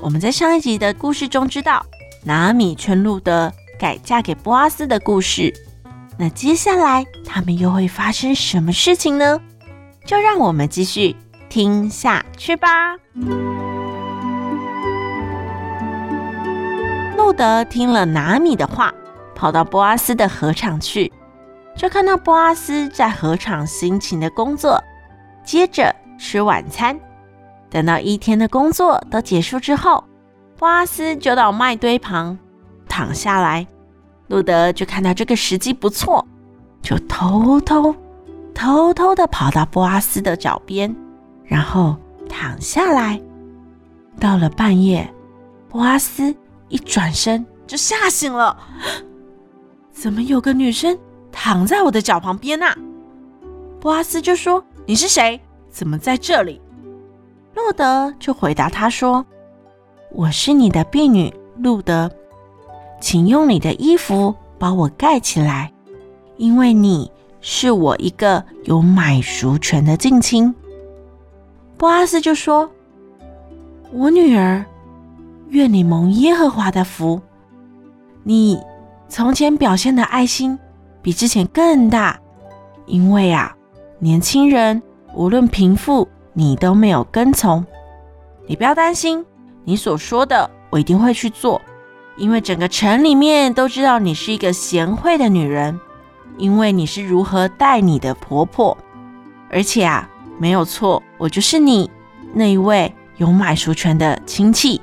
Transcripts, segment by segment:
我们在上一集的故事中知道，拿米劝路德改嫁给波阿斯的故事。那接下来他们又会发生什么事情呢？就让我们继续听下去吧。路德听了拿米的话，跑到波阿斯的禾场去，就看到波阿斯在禾场辛勤的工作，接着吃晚餐。等到一天的工作都结束之后，波阿斯就到麦堆旁躺下来。路德就看到这个时机不错，就偷偷偷偷的跑到波阿斯的脚边，然后躺下来。到了半夜，波阿斯一转身就吓醒了，怎么有个女生躺在我的脚旁边啊？波阿斯就说：“你是谁？怎么在这里？”路德就回答他说：“我是你的婢女路德，请用你的衣服把我盖起来，因为你是我一个有买赎权的近亲。”波阿斯就说：“我女儿，愿你蒙耶和华的福，你从前表现的爱心比之前更大，因为啊，年轻人无论贫富。”你都没有跟从，你不要担心，你所说的我一定会去做，因为整个城里面都知道你是一个贤惠的女人，因为你是如何待你的婆婆，而且啊，没有错，我就是你那一位有买赎权的亲戚。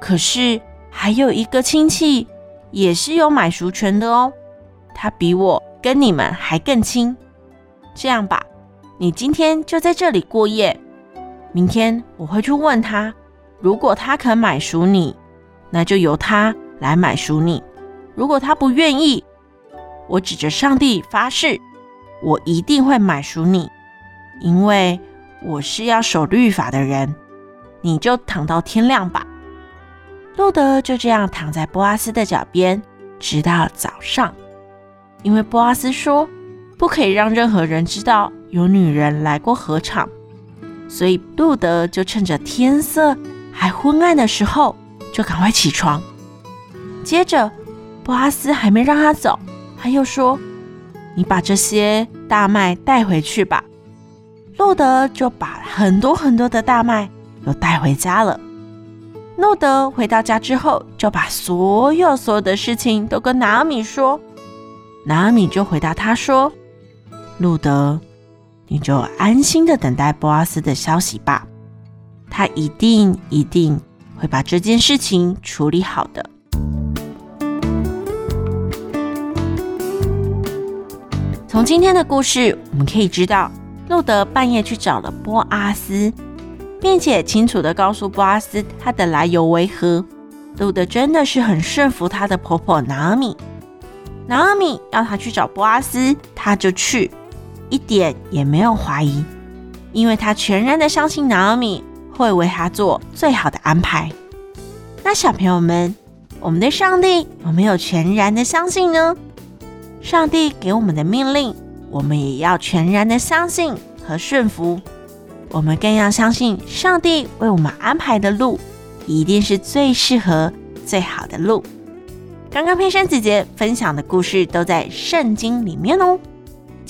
可是还有一个亲戚也是有买赎权的哦，他比我跟你们还更亲。这样吧。你今天就在这里过夜，明天我会去问他，如果他肯买赎你，那就由他来买赎你；如果他不愿意，我指着上帝发誓，我一定会买赎你，因为我是要守律法的人。你就躺到天亮吧。路德就这样躺在波阿斯的脚边，直到早上，因为波阿斯说，不可以让任何人知道。有女人来过禾场，所以路德就趁着天色还昏暗的时候，就赶快起床。接着，波阿斯还没让他走，他又说：“你把这些大麦带回去吧。”路德就把很多很多的大麦又带回家了。路德回到家之后，就把所有所有的事情都跟拿米说。拿米就回答他说：“路德。”你就安心的等待波阿斯的消息吧，他一定一定会把这件事情处理好的。从今天的故事，我们可以知道，路德半夜去找了波阿斯，并且清楚的告诉波阿斯他的来由为何。路德真的是很顺服他的婆婆拿阿米，拿阿米要他去找波阿斯，他就去。一点也没有怀疑，因为他全然的相信拿俄米会为他做最好的安排。那小朋友们，我们对上帝有没有全然的相信呢？上帝给我们的命令，我们也要全然的相信和顺服。我们更要相信上帝为我们安排的路，一定是最适合、最好的路。刚刚佩珊姐姐分享的故事都在圣经里面哦。